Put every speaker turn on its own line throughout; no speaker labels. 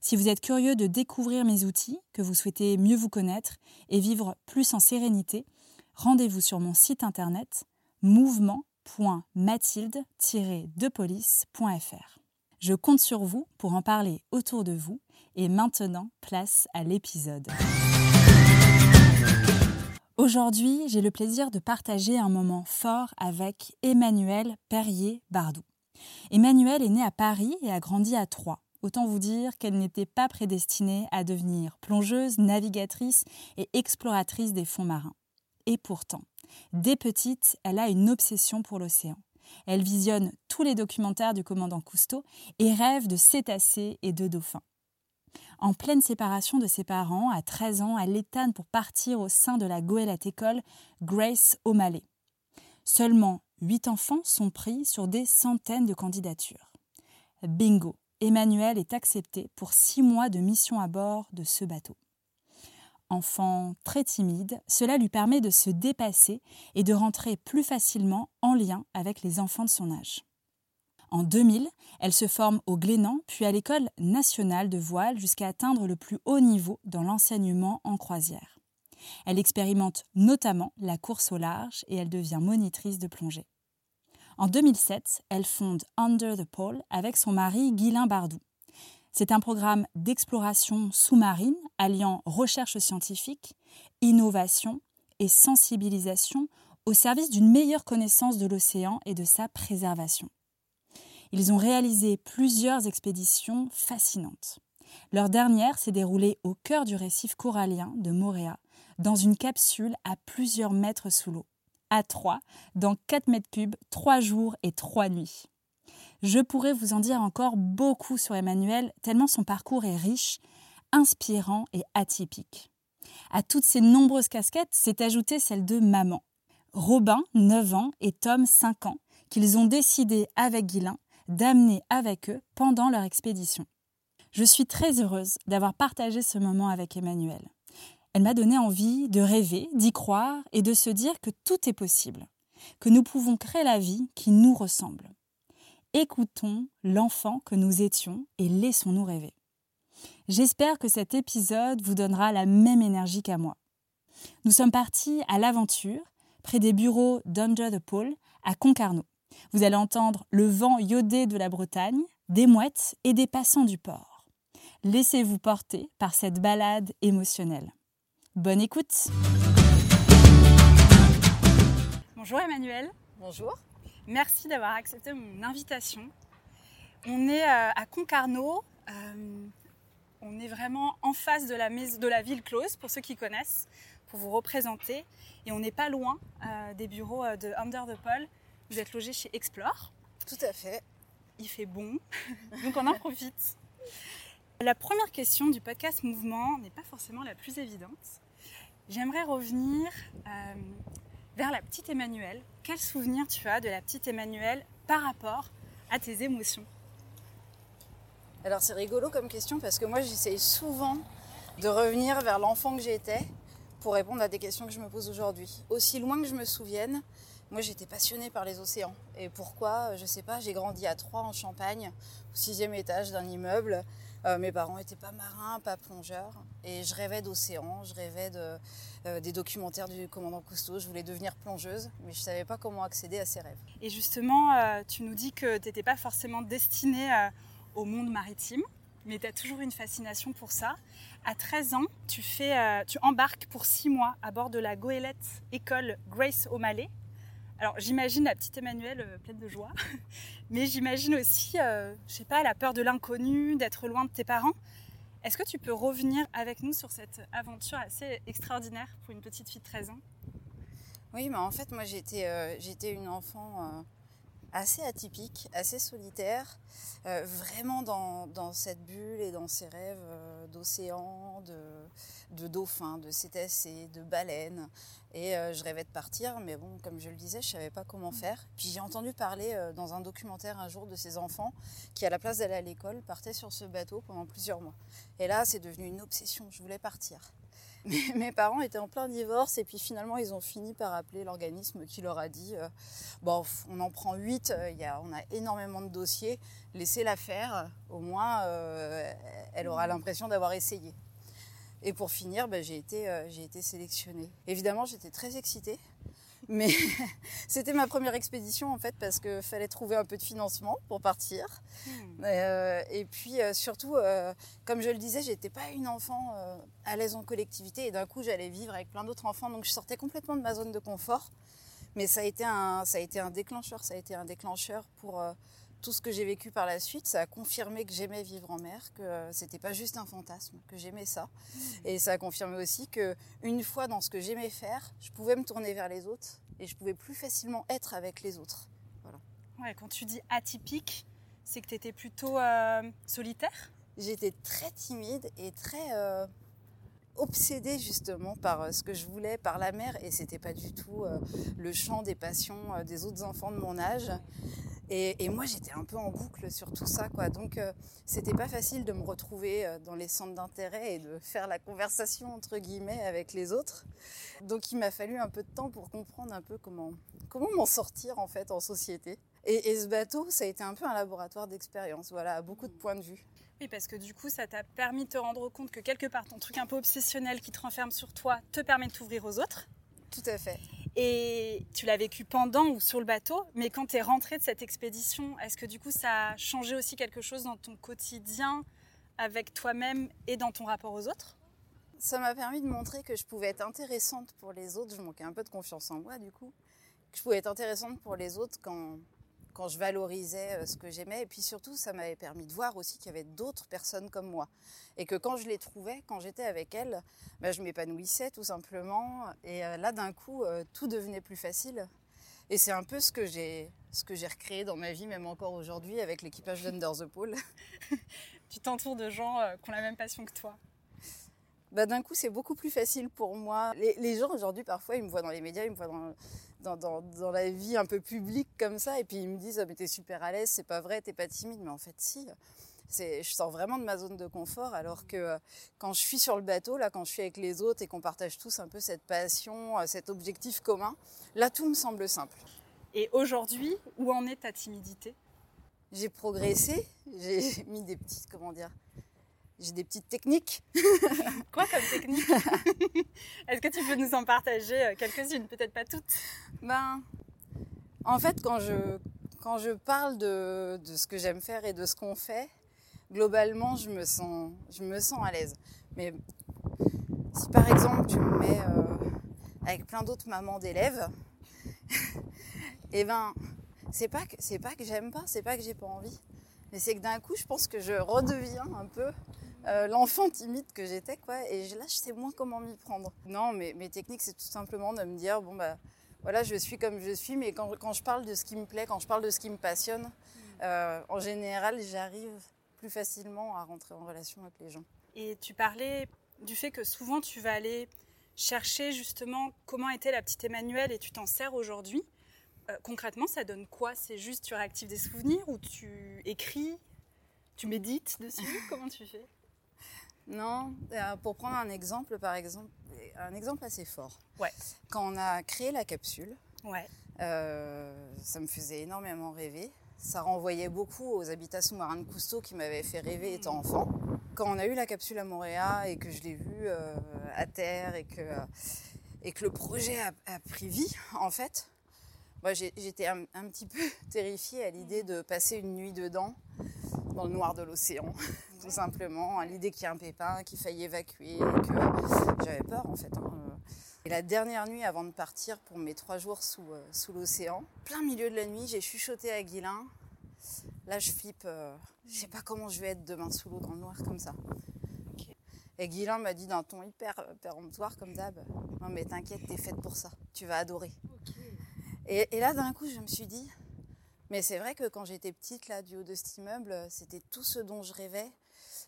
Si vous êtes curieux de découvrir mes outils, que vous souhaitez mieux vous connaître et vivre plus en sérénité, rendez-vous sur mon site internet mouvement.mathilde-depolice.fr. Je compte sur vous pour en parler autour de vous et maintenant, place à l'épisode. Aujourd'hui, j'ai le plaisir de partager un moment fort avec Emmanuel Perrier-Bardou. Emmanuel est né à Paris et a grandi à Troyes. Autant vous dire qu'elle n'était pas prédestinée à devenir plongeuse, navigatrice et exploratrice des fonds marins. Et pourtant, dès petite, elle a une obsession pour l'océan. Elle visionne tous les documentaires du commandant Cousteau et rêve de cétacés et de dauphins. En pleine séparation de ses parents, à 13 ans, elle étane pour partir au sein de la goélette école Grace O'Malley. Seulement 8 enfants sont pris sur des centaines de candidatures. Bingo Emmanuel est accepté pour six mois de mission à bord de ce bateau. Enfant très timide, cela lui permet de se dépasser et de rentrer plus facilement en lien avec les enfants de son âge. En 2000, elle se forme au Glénan puis à l'École nationale de voile jusqu'à atteindre le plus haut niveau dans l'enseignement en croisière. Elle expérimente notamment la course au large et elle devient monitrice de plongée. En 2007, elle fonde Under the Pole avec son mari Guylain Bardou. C'est un programme d'exploration sous-marine alliant recherche scientifique, innovation et sensibilisation au service d'une meilleure connaissance de l'océan et de sa préservation. Ils ont réalisé plusieurs expéditions fascinantes. Leur dernière s'est déroulée au cœur du récif corallien de Moréa, dans une capsule à plusieurs mètres sous l'eau à 3 dans 4 mètres cubes, 3 jours et 3 nuits. Je pourrais vous en dire encore beaucoup sur Emmanuel, tellement son parcours est riche, inspirant et atypique. À toutes ces nombreuses casquettes s'est ajoutée celle de maman. Robin, 9 ans, et Tom, 5 ans, qu'ils ont décidé avec Guilain d'amener avec eux pendant leur expédition. Je suis très heureuse d'avoir partagé ce moment avec Emmanuel. Elle m'a donné envie de rêver, d'y croire et de se dire que tout est possible, que nous pouvons créer la vie qui nous ressemble. Écoutons l'enfant que nous étions et laissons-nous rêver. J'espère que cet épisode vous donnera la même énergie qu'à moi. Nous sommes partis à l'aventure, près des bureaux d'Under the Pole, à Concarneau. Vous allez entendre le vent iodé de la Bretagne, des mouettes et des passants du port. Laissez-vous porter par cette balade émotionnelle. Bonne écoute Bonjour Emmanuel.
Bonjour.
Merci d'avoir accepté mon invitation. On est euh, à Concarneau. Euh, on est vraiment en face de la, de la ville close, pour ceux qui connaissent, pour vous représenter. Et on n'est pas loin euh, des bureaux de Under the Pole. Vous êtes logé chez Explore.
Tout à fait.
Il fait bon, donc on en profite. La première question du podcast Mouvement n'est pas forcément la plus évidente. J'aimerais revenir euh, vers la petite Emmanuelle. Quel souvenir tu as de la petite Emmanuelle par rapport à tes émotions?
Alors c'est rigolo comme question parce que moi j'essaye souvent de revenir vers l'enfant que j'étais pour répondre à des questions que je me pose aujourd'hui. Aussi loin que je me souvienne, moi j'étais passionnée par les océans. Et pourquoi? Je sais pas, j'ai grandi à Troyes en Champagne, au sixième étage d'un immeuble. Euh, mes parents n'étaient pas marins, pas plongeurs. Et je rêvais d'océan, je rêvais de, euh, des documentaires du commandant Cousteau. Je voulais devenir plongeuse, mais je ne savais pas comment accéder à ces rêves.
Et justement, euh, tu nous dis que tu n'étais pas forcément destinée au monde maritime, mais tu as toujours une fascination pour ça. À 13 ans, tu, embarques pour 6 mois à bord de la goélette école Grace O'Malley. Alors j'imagine la petite Emmanuelle pleine de joie, mais j'imagine aussi, je sais pas, la peur de l'inconnu, d'être loin de tes parents. Est-ce que tu peux revenir avec nous sur cette aventure assez extraordinaire pour une petite fille de 13 ans?
Oui, mais en fait, moi j'étais euh, une enfant euh, assez atypique, assez solitaire, euh, vraiment dans, cette bulle et dans ces rêves d'océan, de, de dauphins, de cétacés, de baleines. Et euh, je rêvais de partir, mais bon, comme je le disais, je savais pas comment mm. faire. Puis j'ai entendu parler euh, dans un documentaire un jour de ces enfants qui, à la place d'aller à l'école, partaient sur ce bateau pendant plusieurs mois. Et là, c'est devenu une obsession. Je voulais partir. Mes parents étaient en plein divorce et puis finalement ils ont fini par appeler l'organisme qui leur a dit euh, bon on en prend huit, y a, on a énormément de dossiers, laissez-la faire, au moins elle aura l'impression d'avoir essayé. Et pour finir, bah, j'ai été, euh, été sélectionnée. Évidemment, j'étais très excitée. Mais c'était ma première expédition en fait parce qu'il fallait trouver un peu de financement pour partir. Hmm. Euh, et puis euh, surtout, comme je le disais, j'étais pas une enfant à l'aise en collectivité et d'un coup j'allais vivre avec plein d'autres enfants, donc je sortais complètement de ma zone de confort. Mais ça a été un, ça a été un déclencheur, ça a été un déclencheur pour tout ce que j'ai vécu par la suite, ça a confirmé que j'aimais vivre en mer, que euh, c'était pas juste un fantasme, que j'aimais ça. Mmh. Et ça a confirmé aussi que une fois dans ce que j'aimais faire, je pouvais me tourner vers les autres et je pouvais plus facilement être avec les autres. Voilà.
Ouais, quand tu dis atypique, c'est que tu étais plutôt euh, solitaire?
J'étais très timide et très euh, obsédée justement par ce que je voulais, par la mer, et c'était pas du tout le champ des passions des autres enfants de mon âge. Et, moi, j'étais un peu en boucle sur tout ça, quoi. Donc, euh, c'était pas facile de me retrouver euh, dans les centres d'intérêt et de faire la conversation entre guillemets avec les autres. Donc, il m'a fallu un peu de temps pour comprendre un peu comment comment m'en sortir en fait en société. Et, ce bateau, ça a été un peu un laboratoire d'expérience, voilà, à beaucoup de points de vue.
Oui, parce que du coup, ça t'a permis de te rendre compte que quelque part, ton truc un peu obsessionnel qui te renferme sur toi te permet de t'ouvrir aux autres.
Tout à fait.
Et tu l'as vécu pendant ou sur le bateau, mais quand tu es rentré de cette expédition, est-ce que du coup ça a changé aussi quelque chose dans ton quotidien avec toi-même et dans ton rapport aux autres?
Ça m'a permis de montrer que je pouvais être intéressante pour les autres. Je manquais un peu de confiance en moi du coup. Que je pouvais être intéressante pour les autres quand, quand je valorisais euh, ce que j'aimais. Et puis surtout, ça m'avait permis de voir aussi qu'il y avait d'autres personnes comme moi. Et que quand je les trouvais, quand j'étais avec elles, bah, je m'épanouissais tout simplement. Et euh, là, d'un coup, euh, tout devenait plus facile. Et c'est un peu ce que j'ai ce que j'ai recréé dans ma vie, même encore aujourd'hui, avec l'équipage d'Under the Pole.
tu t'entoures de gens qui ont la même passion que toi.
Bah, d'un coup, c'est beaucoup plus facile pour moi. Les, les gens aujourd'hui, parfois, ils me voient dans les médias, ils me voient dans, dans, dans, la vie un peu publique comme ça, et puis ils me disent oh, mais t'es super à l'aise, c'est pas vrai, t'es pas timide, mais en fait si. Je sors vraiment de ma zone de confort alors que euh, quand je suis sur le bateau, là, quand je suis avec les autres et qu'on partage tous un peu cette passion, euh, cet objectif commun, là tout me semble simple.
Et aujourd'hui, où en est ta timidité?
J'ai progressé, j'ai mis des petites, comment dire, j'ai des petites techniques.
Quoi comme technique Est-ce que tu peux nous en partager euh, quelques-unes Peut-être pas toutes?
Ben, en fait, quand je, quand je parle de, de ce que j'aime faire et de ce qu'on fait, globalement, je me sens, je me sens à l'aise. Mais si par exemple tu me mets euh, avec plein d'autres mamans d'élèves, et eh ben, c'est pas que c'est pas que j'aime pas, c'est pas que j'ai pas envie, mais c'est que d'un coup, je pense que je redeviens un peu euh, l'enfant timide que j'étais, quoi. Et là, je sais moins comment m'y prendre. Non, mais mes techniques, c'est tout simplement de me dire, bon, bah, voilà, je suis comme je suis, mais quand, quand je parle de ce qui me plaît, quand je parle de ce qui me passionne, euh, en général, j'arrive plus facilement à rentrer en relation avec les gens.
Et tu parlais du fait que souvent, tu vas aller chercher justement comment était la petite Emmanuelle et tu t'en sers aujourd'hui. Euh, concrètement, ça donne quoi? C'est juste tu réactives des souvenirs ou tu écris Tu médites dessus? Comment tu fais?
Non, euh, pour prendre un exemple, par exemple, un exemple assez fort.
Ouais.
Quand on a créé la capsule,
Ouais.
euh, ça me faisait énormément rêver. Ça renvoyait beaucoup aux habitations marins de Cousteau qui m'avaient fait rêver étant enfant. Quand on a eu la capsule à Montréal et que je l'ai vue euh, à terre et que, et que le projet a, a pris vie, en fait, moi, j'étais un, un petit peu terrifiée à l'idée de passer une nuit dedans, dans le noir de l'océan, tout simplement, à l'idée qu'il y ait un pépin, qu'il faille évacuer, que j'avais peur en fait. hein. Et la dernière nuit avant de partir pour mes trois jours sous, euh, sous l'océan, plein milieu de la nuit, j'ai chuchoté à Guilin. Là, je flippe. euh, je sais pas comment je vais être demain sous l'eau dans le noir comme ça. Et Guilin m'a dit d'un ton hyper euh, péremptoire comme d'hab. Non mais t'inquiète, t'es faite pour ça. Tu vas adorer. Et, et là, d'un coup, je me suis dit, mais c'est vrai que quand j'étais petite, là, du haut de cet immeuble, c'était tout ce dont je rêvais.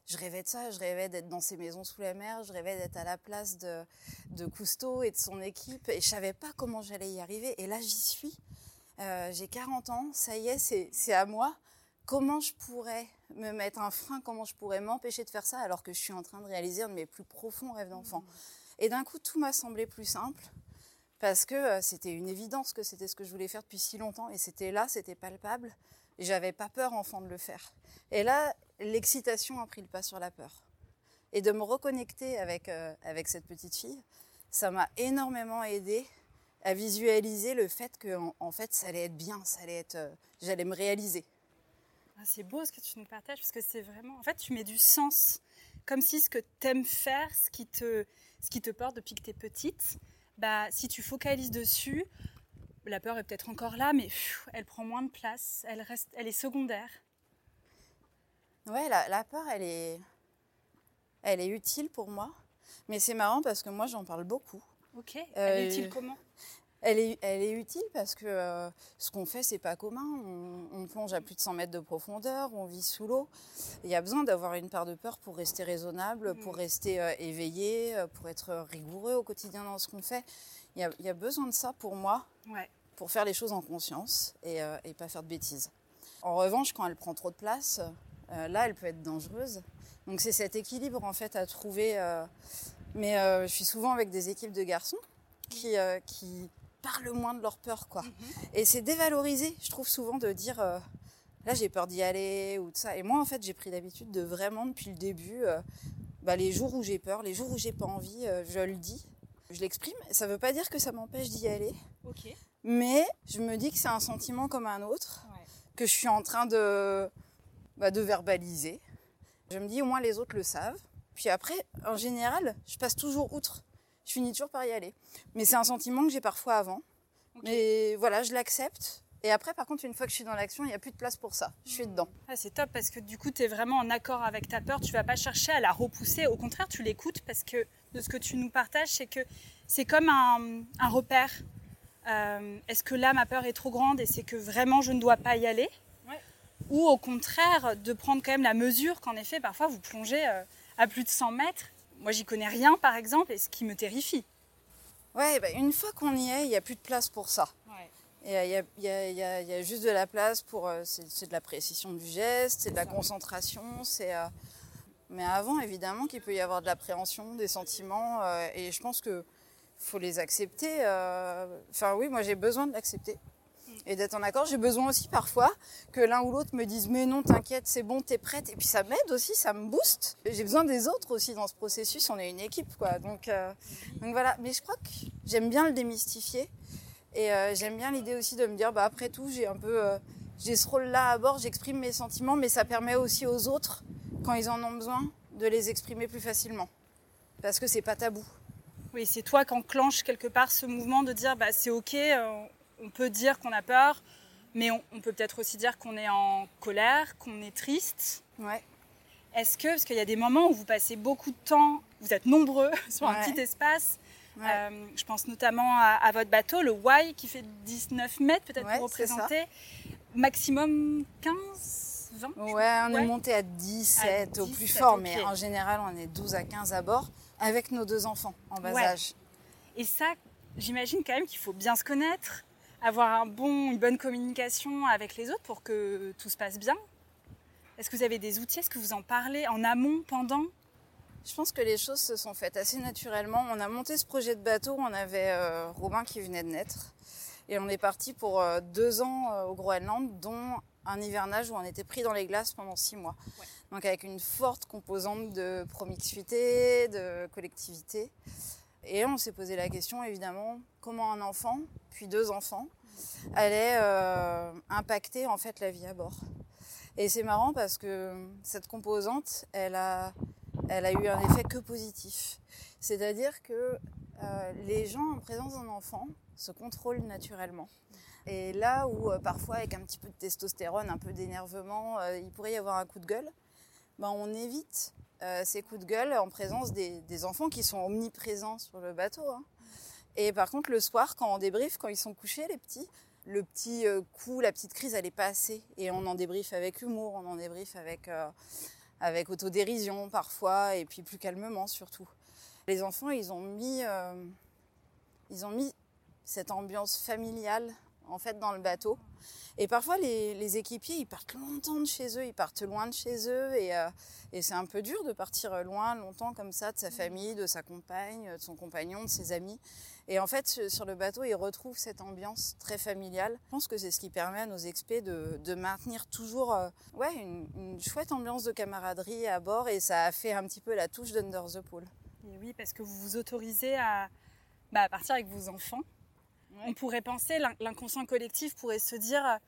Je rêvais de ça, je rêvais d'être dans ces maisons sous la mer, je rêvais d'être à la place de, de Cousteau et de son équipe, et je savais pas comment j'allais y arriver. Et là, j'y suis. Euh, J'ai 40 ans, ça y est, c'est c'est à moi. Comment je pourrais me mettre un frein, comment je pourrais m'empêcher de faire ça alors que je suis en train de réaliser un de mes plus profonds rêves d'enfant? Et d'un coup, tout m'a semblé plus simple parce que euh, c'était une évidence que c'était ce que je voulais faire depuis si longtemps et c'était là, c'était palpable j'avais pas peur enfant de le faire. Et là, l'excitation a pris le pas sur la peur. Et de me reconnecter avec, euh, avec cette petite fille, ça m'a énormément aidé à visualiser le fait que en, fait ça allait être bien, ça allait être, euh, j'allais me réaliser.
Ah, c'est beau ce que tu nous partages parce que c'est vraiment. En fait, tu mets du sens. Comme si ce que tu aimes faire, ce qui, te, ce qui te porte depuis que tu es petite, bah, si tu focalises dessus, la peur est peut-être encore là, mais elle prend moins de place, elle, reste, elle est secondaire.
Ouais, la, la peur, elle est, elle est utile pour moi, mais c'est marrant parce que moi j'en parle beaucoup.
Ok. Elle est
Euh,
utile comment?
Elle est, elle est utile parce que euh, ce qu'on fait, c'est pas commun. On, on plonge à plus de 100 mètres de profondeur, on vit sous l'eau. Il y a besoin d'avoir une part de peur pour rester raisonnable, pour rester euh, éveillé, pour être rigoureux au quotidien dans ce qu'on fait. Il y, a, il y a besoin de ça pour moi,
Ouais.
pour faire les choses en conscience et, euh, et pas faire de bêtises. En revanche, quand elle prend trop de place, euh, là, elle peut être dangereuse. Donc c'est cet équilibre en fait à trouver. euh, mais je suis souvent avec des équipes de garçons qui, qui parlent moins de leur peur, quoi. Et c'est dévalorisé, je trouve souvent de dire là j'ai peur d'y aller ou de ça. Et moi en fait j'ai pris l'habitude de vraiment depuis le début, euh, bah, les jours où j'ai peur, les jours où j'ai pas envie, euh, je le dis, je l'exprime. Ça veut pas dire que ça m'empêche d'y aller, mais je me dis que c'est un sentiment comme un autre que je suis en train de, bah, de verbaliser. Je me dis au moins les autres le savent. Puis après, en général, je passe toujours outre. Je finis toujours par y aller. Mais c'est un sentiment que j'ai parfois avant.
Ok.
Mais voilà, je l'accepte. Et après, par contre, une fois que je suis dans l'action, il n'y a plus de place pour ça. Je suis dedans.
Ah, c'est top parce que du coup, tu es vraiment en accord avec ta peur. Tu vas pas chercher à la repousser. Au contraire, tu l'écoutes parce que de ce que tu nous partages, c'est que c'est comme un, un repère. Euh, Est-ce que là, ma peur est trop grande et c'est que vraiment je ne dois pas y aller?
Ouais.
Ou au contraire, de prendre quand même la mesure qu'en effet, parfois, vous plongez euh, à plus de 100 mètres. Moi, j'y connais rien, par exemple, et ce qui me terrifie.
Ouais, bah, une fois qu'on y est, il n'y a plus de place pour ça. Et euh, il y, a, il y a- y y juste de la place pour. euh, c'est de la précision du geste, c'est de la concentration. c'est euh, Mais avant, évidemment, qu'il peut y avoir de l'appréhension, des sentiments. euh, et je pense que faut les accepter. euh, Enfin, oui, moi, j'ai besoin de l'accepter. Et d'être en accord, j'ai besoin aussi parfois que l'un ou l'autre me dise mais non t'inquiète c'est bon t'es prête et puis ça m'aide aussi ça me booste j'ai besoin des autres aussi dans ce processus on est une équipe quoi donc euh, donc voilà mais je crois que j'aime bien le démystifier et euh, j'aime bien l'idée aussi de me dire, bah, après tout, j'ai un peu, euh, j'ai ce rôle-là à bord, j'exprime mes sentiments, mais ça permet aussi aux autres, quand ils en ont besoin, de les exprimer plus facilement. Parce que c'est pas tabou.
Oui, c'est toi qui enclenche quelque part ce mouvement de dire bah, c'est ok, euh, on peut dire qu'on a peur, mais on, on peut peut-être aussi dire qu'on est en colère, qu'on est triste.
Ouais.
Est-ce que, parce qu'il y a des moments où vous passez beaucoup de temps, vous êtes nombreux sur un petit espace,
Ouais.
euh, je pense notamment à, à votre bateau, le Y, qui fait 19 mètres peut-être
Ouais,
pour représenter, maximum 15, 20 je
Ouais, on
Ouais.
est monté à 17
À
au plus
17,
fort, mais en général, on est 12 à 15 à bord, avec nos deux enfants en bas âge.
Et ça, j'imagine quand même qu'il faut bien se connaître, avoir un bon, une bonne communication avec les autres pour que tout se passe bien. Est-ce que vous avez des outils? Est-ce que vous en parlez en amont, pendant?
Je pense que les choses se sont faites assez naturellement. On a monté ce projet de bateau, on avait euh, Robin qui venait de naître. Et on est parti pour euh, deux ans euh, au Groenland, dont un hivernage où on était pris dans les glaces pendant six mois. Donc avec une forte composante de promiscuité, de collectivité. Et on s'est posé la question, évidemment, comment un enfant, puis deux enfants, allait impacter en fait la vie à bord. Et c'est marrant parce que cette composante, elle a elle a eu un effet que positif. C'est-à-dire que euh, les gens en présence d'un enfant se contrôlent naturellement. Et là où euh, parfois avec un petit peu de testostérone, un peu d'énervement, euh, il pourrait y avoir un coup de gueule, ben, on évite ces coups de gueule en présence des, enfants qui sont omniprésents sur le bateau. Hein. Et par contre le soir, quand on débriefe, quand ils sont couchés, les petits, le petit coup, la petite crise, elle est pas assez. Et on en débriefe avec humour, on en débriefe avec avec autodérision parfois, et puis plus calmement surtout. Les enfants, ils ont mis, euh, cette ambiance familiale en fait dans le bateau. Et parfois, les, équipiers, ils partent longtemps de chez eux, ils partent loin de chez eux, et, euh, et c'est un peu dur de partir loin, longtemps comme ça, de sa famille, de sa compagne, de son compagnon, de ses amis. Et en fait, sur le bateau, ils retrouvent cette ambiance très familiale. Je pense que c'est ce qui permet à nos expés de, de maintenir toujours euh, ouais, une, une, chouette ambiance de camaraderie à bord, et ça a fait un petit peu la touche d'Under the Pool.
Et oui, parce que vous vous autorisez à, bah, à partir avec vos enfants on pourrait penser, l'inconscient collectif pourrait se dire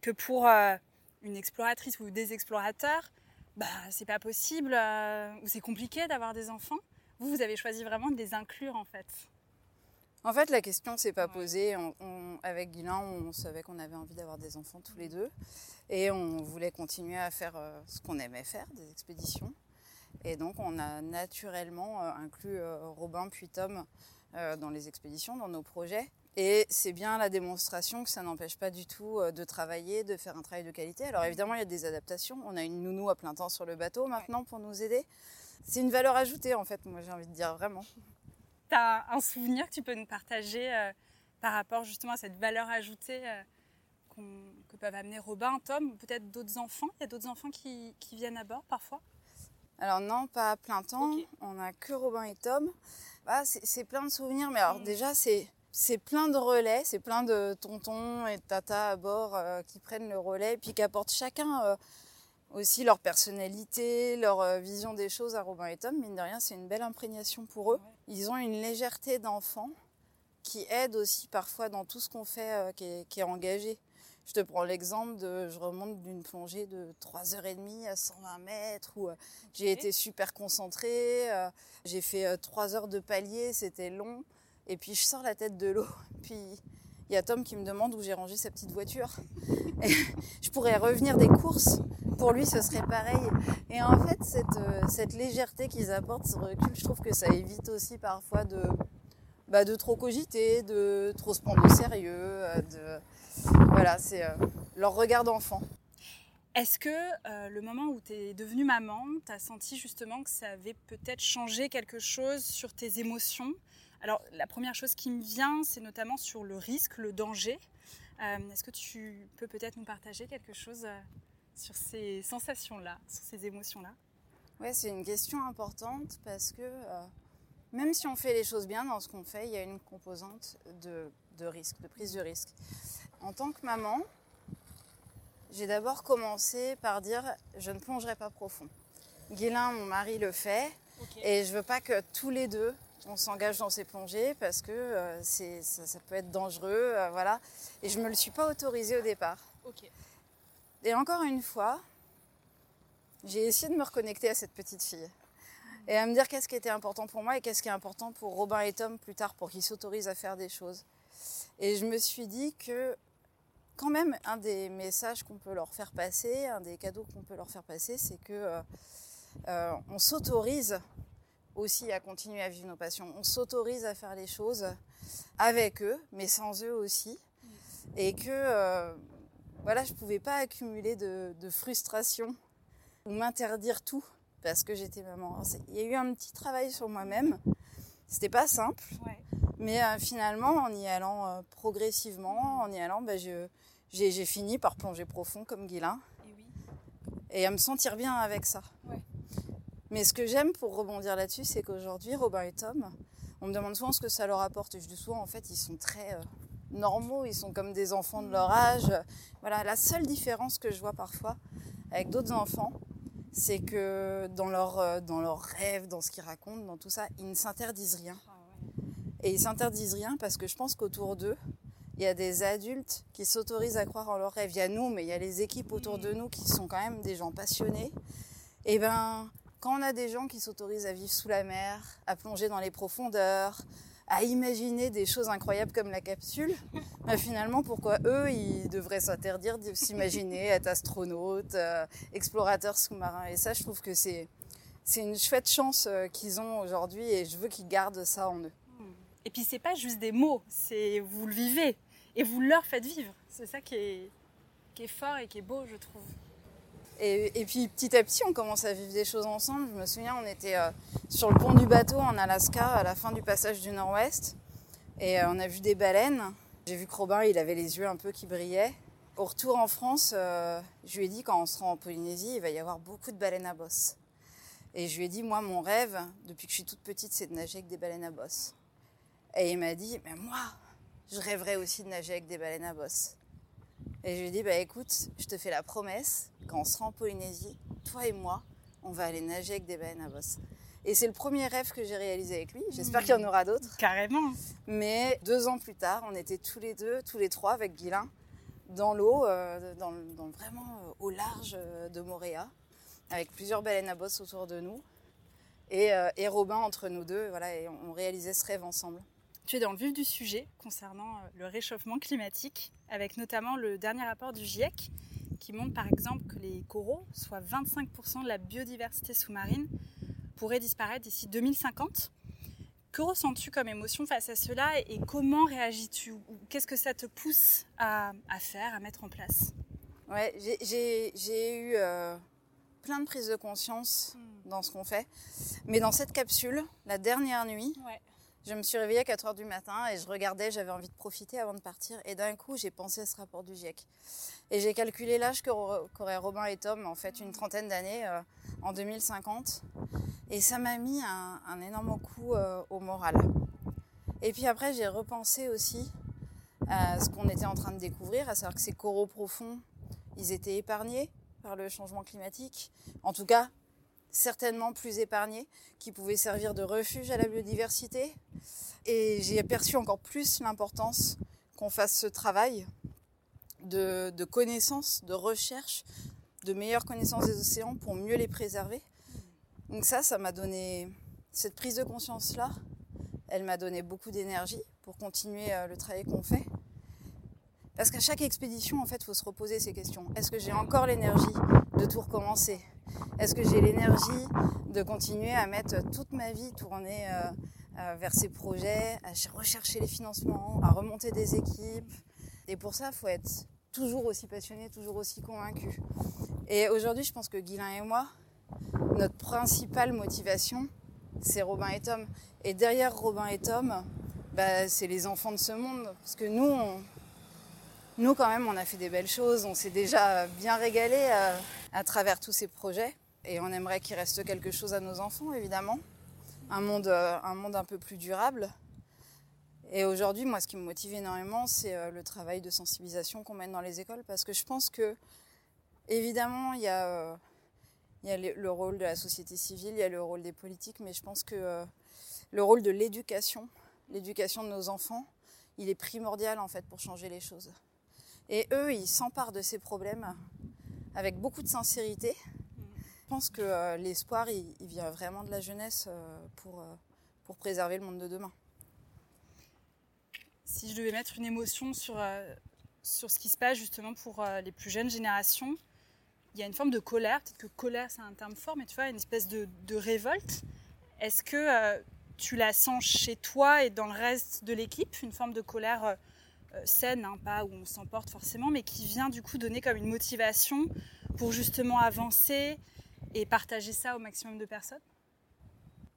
que pour euh, une exploratrice ou des explorateurs, bah, c'est pas possible euh, ou c'est compliqué d'avoir des enfants. Vous, vous avez choisi vraiment de les inclure en fait.
En fait, la question s'est pas posée. avec Guilain, on savait qu'on avait envie d'avoir des enfants tous les deux. Et on voulait continuer à faire euh, ce qu'on aimait faire, des expéditions. Et donc, on a naturellement inclus Robin puis Tom dans les expéditions, dans nos projets. Et c'est bien la démonstration que ça n'empêche pas du tout euh, de travailler, de faire un travail de qualité. Alors évidemment, il y a des adaptations. On a une nounou à plein temps sur le bateau maintenant pour nous aider. C'est une valeur ajoutée en fait, moi j'ai envie de dire vraiment.
Tu as un souvenir que tu peux nous partager euh, par rapport justement à cette valeur ajoutée euh, que peuvent amener Robin, Tom, ou peut-être d'autres enfants? Il y a d'autres enfants qui, viennent à bord parfois?
Alors non, pas à plein temps. On n'a que Robin et Tom. Bah, c'est plein de souvenirs, mais alors mm. déjà c'est c'est plein de relais, c'est plein de tontons et de tatas à bord euh, qui prennent le relais et puis qui apportent chacun euh, aussi leur personnalité, leur euh, vision des choses à Robin et Tom. Mine de rien, c'est une belle imprégnation pour eux. Ils ont une légèreté d'enfant qui aide aussi parfois dans tout ce qu'on fait qui est, engagé. Je te prends l'exemple de, je remonte d'une plongée de 3h30 à 120 mètres où j'ai été super concentrée. j'ai fait 3 heures de palier, c'était long. Et puis je sors la tête de l'eau. Puis il y a Tom qui me demande où j'ai rangé sa petite voiture. Je pourrais revenir des courses. Pour lui, ce serait pareil. Et en fait, cette, euh, légèreté qu'ils apportent, ce recul, je trouve que ça évite aussi parfois de, bah, trop cogiter, de trop se prendre au sérieux. Euh, voilà, c'est euh, leur regard d'enfant.
Est-ce que le moment où tu es devenue maman, tu as senti justement que ça avait peut-être changé quelque chose sur tes émotions? Alors, la première chose qui me vient, c'est notamment sur le risque, le danger. Euh, est-ce que tu peux peut-être nous partager quelque chose euh, sur ces sensations-là, sur ces émotions-là?
Oui, c'est une question importante parce que euh, même si on fait les choses bien dans ce qu'on fait, il y a une composante de, de risque, de prise de risque. En tant que maman, j'ai d'abord commencé par dire je ne plongerai pas profond. Guélin, mon mari, le fait. Et je veux pas que tous les deux on s'engage dans ces plongées parce que euh, ça, peut être dangereux, euh, voilà. Et je me le suis pas autorisé au départ. Et encore une fois, j'ai essayé de me reconnecter à cette petite fille et à me dire qu'est-ce qui était important pour moi et qu'est-ce qui est important pour Robin et Tom plus tard pour qu'ils s'autorisent à faire des choses. Et je me suis dit que quand même un des messages qu'on peut leur faire passer, un des cadeaux qu'on peut leur faire passer, c'est que euh, on s'autorise aussi à continuer à vivre nos passions. On s'autorise à faire les choses avec eux, mais sans eux aussi. Et que euh, voilà, je ne pouvais pas accumuler de, frustration ou m'interdire tout parce que j'étais maman. Il y a eu un petit travail sur moi-même. C'était pas simple, mais euh, finalement, en y allant euh, progressivement, en y allant, bah, j'ai fini par plonger profond comme Guilin. Et, à me sentir bien avec ça. Mais ce que j'aime pour rebondir là-dessus, c'est qu'aujourd'hui, Robin et Tom, on me demande souvent ce que ça leur apporte. Et je dis souvent, en fait, ils sont très euh, normaux, ils sont comme des enfants de leur âge. Voilà, la seule différence que je vois parfois avec d'autres enfants, c'est que dans leurs euh, dans rêves, dans ce qu'ils racontent, dans tout ça, ils ne s'interdisent rien. Et ils s'interdisent rien parce que je pense qu'autour d'eux, il y a des adultes qui s'autorisent à croire en leurs rêves. Il y a nous, mais il y a les équipes autour de nous qui sont quand même des gens passionnés. Et ben, quand on a des gens qui s'autorisent à vivre sous la mer, à plonger dans les profondeurs, à imaginer des choses incroyables comme la capsule, bah finalement, pourquoi eux, ils devraient s'interdire de s'imaginer être astronautes, euh, explorateurs sous-marins Et ça, je trouve que c'est, c'est une chouette chance euh, qu'ils ont aujourd'hui et je veux qu'ils gardent ça en eux.
Et puis, c'est pas juste des mots, c'est vous le vivez et vous leur faites vivre. C'est ça qui est, qui est fort et qui est beau, je trouve.
Et, puis petit à petit, on commence à vivre des choses ensemble. Je me souviens, on était euh, sur le pont du bateau en Alaska à la fin du passage du Nord-Ouest. Et euh, on a vu des baleines. J'ai vu que Robin, il avait les yeux un peu qui brillaient. Au retour en France, euh, je lui ai dit quand on se rend en Polynésie, il va y avoir beaucoup de baleines à bosse. Et je lui ai dit, moi, mon rêve, depuis que je suis toute petite, c'est de nager avec des baleines à bosse. Et il m'a dit, mais moi, je rêverais aussi de nager avec des baleines à bosse. Et je lui ai dit, bah écoute, je te fais la promesse, quand on sera en Polynésie, toi et moi, on va aller nager avec des baleines à bosse. Et c'est le premier rêve que j'ai réalisé avec lui. J'espère qu'il y en aura d'autres.
Carrément.
Mais deux ans plus tard, on était tous les deux, tous les trois avec Guilain, dans l'eau, euh, dans, vraiment euh, au large euh, de Moréa, avec plusieurs baleines à bosse autour de nous. Et, et Robin entre nous deux, voilà, et on réalisait ce rêve ensemble.
Tu es dans le vif du sujet concernant euh, le réchauffement climatique, avec notamment le dernier rapport du GIEC qui montre par exemple que les coraux, soit 25% de la biodiversité sous-marine, pourraient disparaître d'ici 2050. Que ressens-tu comme émotion face à cela et comment réagis-tu Qu'est-ce que ça te pousse à, faire, à mettre en place?
Ouais, j'ai eu euh, plein de prises de conscience hmm. dans ce qu'on fait. Mais dans cette capsule, la dernière nuit, je me suis réveillée à 4 h du matin et je regardais, j'avais envie de profiter avant de partir. Et d'un coup, j'ai pensé à ce rapport du GIEC. Et j'ai calculé l'âge qu'auraient Robin et Tom, en fait, une trentaine d'années, euh, en 2050. Et ça m'a mis un, énorme coup euh, au moral. Et puis après, j'ai repensé aussi à ce qu'on était en train de découvrir, à savoir que ces coraux profonds, ils étaient épargnés par le changement climatique. En tout cas, certainement plus épargnés, qui pouvaient servir de refuge à la biodiversité. Et j'ai aperçu encore plus l'importance qu'on fasse ce travail de, de connaissance, de recherche, de meilleure connaissance des océans pour mieux les préserver. Donc ça, ça m'a donné cette prise de conscience-là. Elle m'a donné beaucoup d'énergie pour continuer euh, le travail qu'on fait. Parce qu'à chaque expédition, en fait, il faut se reposer ces questions. Est-ce que j'ai encore l'énergie de tout recommencer? Est-ce que j'ai l'énergie de continuer à mettre toute ma vie tournée euh, euh, vers ces projets, à rechercher les financements, à remonter des équipes? Et pour ça, il faut être toujours aussi passionné, toujours aussi convaincu. Et aujourd'hui, je pense que Guilain et moi, notre principale motivation, c'est Robin et Tom. Et derrière Robin et Tom, bah, c'est les enfants de ce monde. Parce que nous, nous, quand même, on a fait des belles choses. On s'est déjà bien régalé euh, à, travers tous ces projets. Et on aimerait qu'il reste quelque chose à nos enfants, évidemment. Un monde, euh, un monde un peu plus durable. Et aujourd'hui, moi, ce qui me motive énormément, c'est euh, le travail de sensibilisation qu'on mène dans les écoles. Parce que je pense que, évidemment, il y a, il y a le rôle de la société civile, il y a le rôle des politiques, mais je pense que le rôle de l'éducation, l'éducation de nos enfants, il est primordial en fait pour changer les choses. Et eux, ils s'emparent de ces problèmes avec beaucoup de sincérité. Je pense que euh, l'espoir, il, vient vraiment de la jeunesse euh, pour, euh, pour préserver le monde de demain.
Si je devais mettre une émotion sur, sur ce qui se passe justement pour les plus jeunes générations, il y a une forme de colère. Peut-être que colère, c'est un terme fort, mais tu vois, une espèce de, révolte. Est-ce que tu la sens chez toi et dans le reste de l'équipe, une forme de colère saine, hein, pas où on s'emporte forcément, mais qui vient du coup donner comme une motivation pour justement avancer et partager ça au maximum de personnes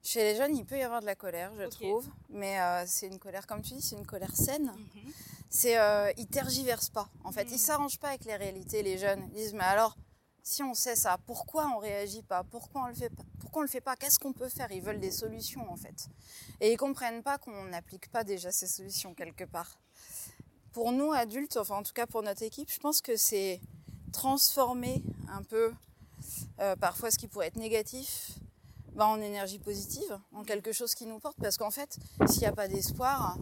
Chez les jeunes, il peut y avoir de la colère, je trouve, mais euh, c'est une colère, comme tu dis, c'est une colère saine. Mhm. C'est, euh, ils tergiversent pas. En fait, ils ils s'arrangent pas avec les réalités. Les jeunes ils disent, mais alors, si on sait ça, pourquoi on réagit pas? Pourquoi on le fait pas? Pourquoi on le fait pas? Qu'est-ce qu'on peut faire? Ils veulent des solutions en fait. Et ils comprennent pas qu'on n'applique pas déjà ces solutions quelque part. Pour nous adultes, enfin en tout cas pour notre équipe, je pense que c'est transformer un peu euh, parfois ce qui pourrait être négatif bah, en énergie positive, en quelque chose qui nous porte. Parce qu'en fait, s'il n'y a pas d'espoir,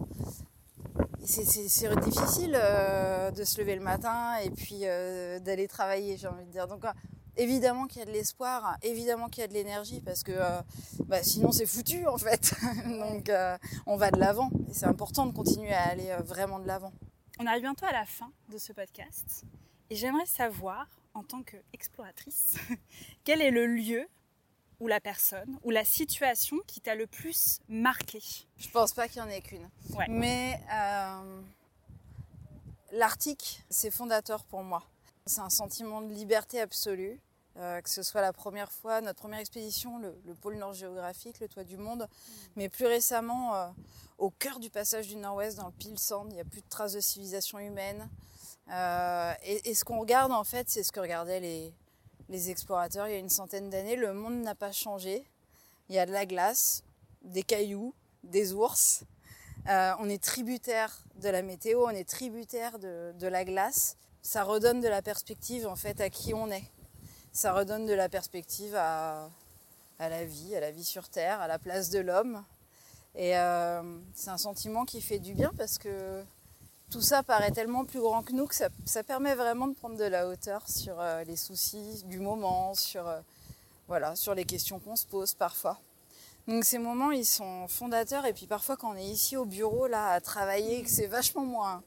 c'est difficile euh, de se lever le matin et puis euh, d'aller travailler, j'ai envie de dire. Donc, évidemment qu'il y a de l'espoir, évidemment qu'il y a de l'énergie, parce que bah, sinon c'est foutu en fait. Donc, on va de l'avant. Et c'est important de continuer à aller vraiment de l'avant.
On arrive bientôt à la fin de ce podcast. Et j'aimerais savoir, en tant qu'exploratrice, quel est le lieu ou la personne ou la situation qui t'a le plus marqué?
Je pense pas qu'il y en ait qu'une. Mais euh, l'Arctique, c'est fondateur pour moi. C'est un sentiment de liberté absolue. Euh, que ce soit la première fois, notre première expédition, le, pôle Nord géographique, le toit du monde, mm. mais plus récemment, euh, au cœur du passage du Nord-Ouest, dans le Pile Sand, il n'y a plus de traces de civilisation humaine. Euh, et, ce qu'on regarde en fait, c'est ce que regardaient les, explorateurs il y a une centaine d'années. Le monde n'a pas changé. Il y a de la glace, des cailloux, des ours. Euh, on est tributaire de la météo, on est tributaire de, la glace. Ça redonne de la perspective en fait à qui on est. Ça redonne de la perspective à la vie, à la vie sur Terre, à la place de l'homme. Et euh, c'est un sentiment qui fait du bien parce que tout ça paraît tellement plus grand que nous que ça, permet vraiment de prendre de la hauteur sur euh, les soucis du moment, sur, euh, voilà, sur les questions qu'on se pose parfois. Donc ces moments, ils sont fondateurs. Et puis parfois, quand on est ici au bureau, là, à travailler, que c'est vachement moins,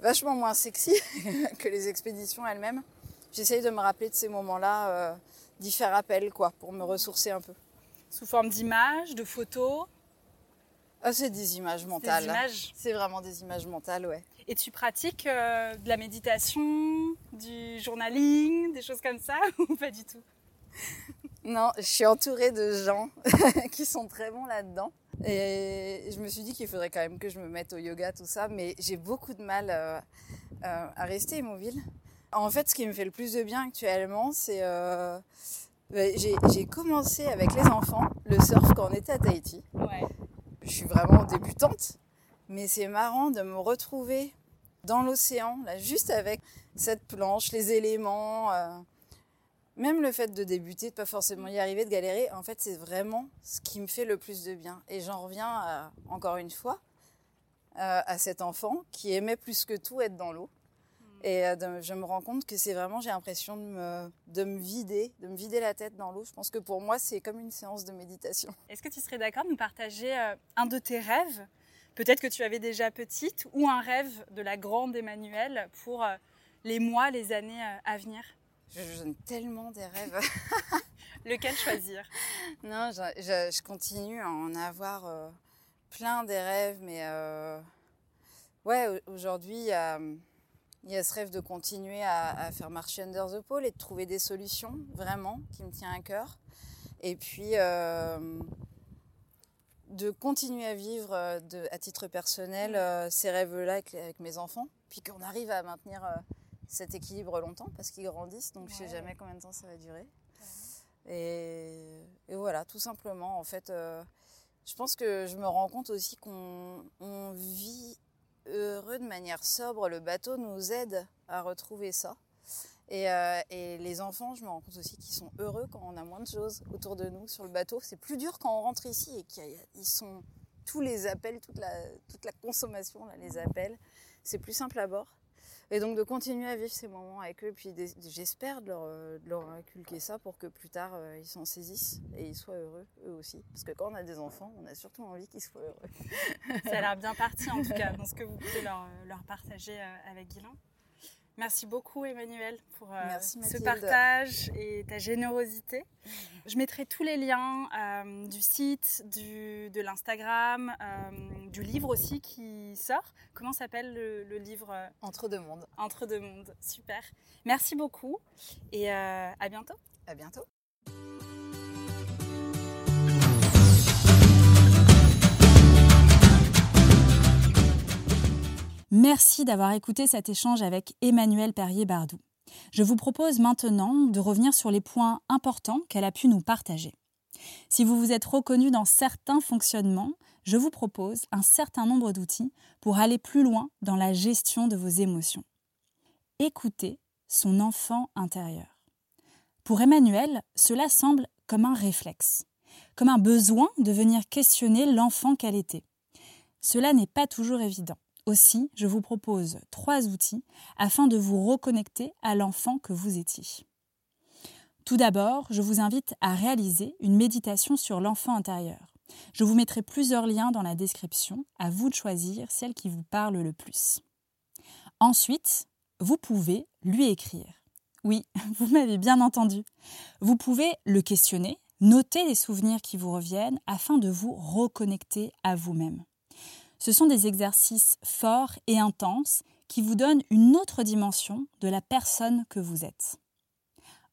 vachement moins sexy que les expéditions elles-mêmes, j'essaye de me rappeler de ces moments-là, d'y faire appel, quoi, pour me ressourcer un peu.
Sous forme d'images, de photos
ah, c'est des images mentales. C'est vraiment des images mentales, ouais.
Et tu pratiques euh, de la méditation, du journaling, des choses comme ça ou pas du tout?
Non, je suis entourée de gens qui sont très bons là-dedans. Et je me suis dit qu'il faudrait quand même que je me mette au yoga, tout ça, mais j'ai beaucoup de mal euh, euh, à rester immobile. En fait, ce qui me fait le plus de bien actuellement, c'est... j'ai commencé avec les enfants le surf quand on était à Tahiti. Ouais je suis vraiment débutante, mais c'est marrant de me retrouver dans l'océan, là, juste avec cette planche, les éléments. Euh, même le fait de débuter, de pas forcément y arriver, de galérer, en fait, c'est vraiment ce qui me fait le plus de bien. Et j'en reviens encore une fois euh, à cet enfant qui aimait plus que tout être dans l'eau. Et euh, je me rends compte que c'est vraiment, j'ai l'impression de me, de me vider, de me vider la tête dans l'eau. Je pense que pour moi, c'est comme une séance de méditation.
Est-ce que tu serais d'accord de nous partager euh, un de tes rêves Peut-être que tu avais déjà petite, ou un rêve de la grande Emmanuelle pour euh, les mois, les années à venir?
Je donne tellement des rêves.
Lequel choisir?
Non, je, je, continue à en avoir plein des rêves, mais ouais, aujourd'hui, il a il y a ce rêve de continuer à, faire marcher under the pole et de trouver des solutions, vraiment, qui me tient à cœur. Et puis, euh, de continuer à vivre euh, à titre personnel euh, ces rêves-là avec, mes enfants, puis qu'on arrive à maintenir cet équilibre longtemps, parce qu'ils grandissent, donc je ne sais jamais combien de temps ça va durer. Et, et voilà, tout simplement, en fait, je pense que je me rends compte aussi qu'on vit heureux de manière sobre, le bateau nous aide à retrouver ça. Euh, et, les enfants, je me rends compte aussi qu'ils sont heureux quand on a moins de choses autour de nous sur le bateau. C'est plus dur quand on rentre ici et qu'ils sont tous les appels, toute la, toute la consommation, là, les appels. C'est plus simple à bord. Et donc de continuer à vivre ces moments avec eux, puis j'espère de leur, inculquer ça pour que plus tard euh, ils s'en saisissent et ils soient heureux eux aussi. Parce que quand on a des enfants, on a surtout envie qu'ils soient heureux.
ça a l'air bien parti en tout cas dans ce que vous pouvez leur, leur partager euh, avec Guilain. Merci beaucoup Emmanuel pour euh, ce partage et ta générosité. Je mettrai tous les liens euh, du site, du, de l'Instagram, euh, du livre aussi qui sort. Comment s'appelle le, livre
Entre deux mondes.
Entre deux mondes, super. Merci beaucoup et à bientôt.
À bientôt.
Merci d'avoir écouté cet échange avec Emmanuel Perrier-Bardou. Je vous propose maintenant de revenir sur les points importants qu'elle a pu nous partager. Si vous vous êtes reconnu dans certains fonctionnements, je vous propose un certain nombre d'outils pour aller plus loin dans la gestion de vos émotions. Écoutez son enfant intérieur. Pour Emmanuel, cela semble comme un réflexe, comme un besoin de venir questionner l'enfant qu'elle était. Cela n'est pas toujours évident. Aussi, je vous propose trois outils afin de vous reconnecter à l'enfant que vous étiez. Tout d'abord, je vous invite à réaliser une méditation sur l'enfant intérieur. Je vous mettrai plusieurs liens dans la description, à vous de choisir celle qui vous parle le plus. Ensuite, vous pouvez lui écrire. Oui, vous m'avez bien entendu. Vous pouvez le questionner, noter les souvenirs qui vous reviennent afin de vous reconnecter à vous-même. Ce sont des exercices forts et intenses qui vous donnent une autre dimension de la personne que vous êtes.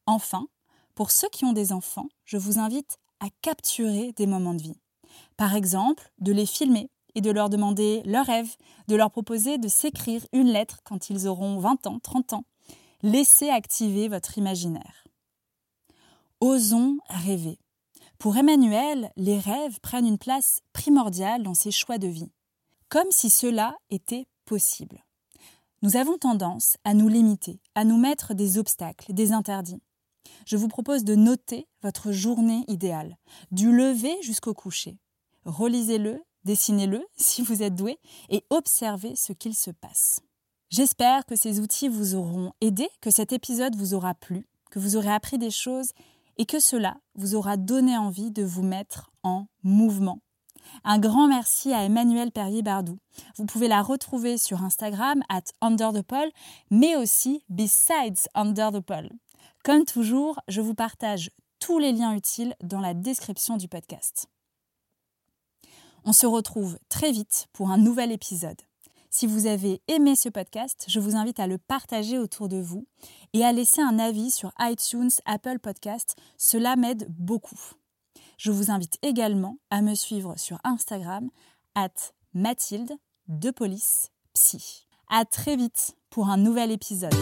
Enfin, pour ceux qui ont des enfants, je vous invite à capturer des moments de vie. Par exemple, de les filmer et de leur demander leurs rêves, de leur proposer de s'écrire une lettre quand ils auront 20 ans, 30 ans. Laissez activer votre imaginaire. Osons rêver. Pour Emmanuel, les rêves prennent une place primordiale dans ses choix de vie, comme si cela était possible. Nous avons tendance à nous limiter, à nous mettre des obstacles, des interdits. Je vous propose de noter votre journée idéale, du lever jusqu'au coucher. Relisez-le, dessinez-le si vous êtes doué et observez ce qu'il se passe. J'espère que ces outils vous auront aidé, que cet épisode vous aura plu, que vous aurez appris des choses et que cela vous aura donné envie de vous mettre en mouvement. Un grand merci à Emmanuel Perrier-Bardou. Vous pouvez la retrouver sur Instagram at Under the Pole, mais aussi Besides Under the Pole. Comme toujours, je vous partage tous les liens utiles dans la description du podcast. On se retrouve très vite pour un nouvel épisode. Si vous avez aimé ce podcast, je vous invite à le partager autour de vous et à laisser un avis sur iTunes, Apple Podcast. Cela m'aide beaucoup. Je vous invite également à me suivre sur Instagram, at Mathilde de Police Psy. À très vite pour un nouvel épisode.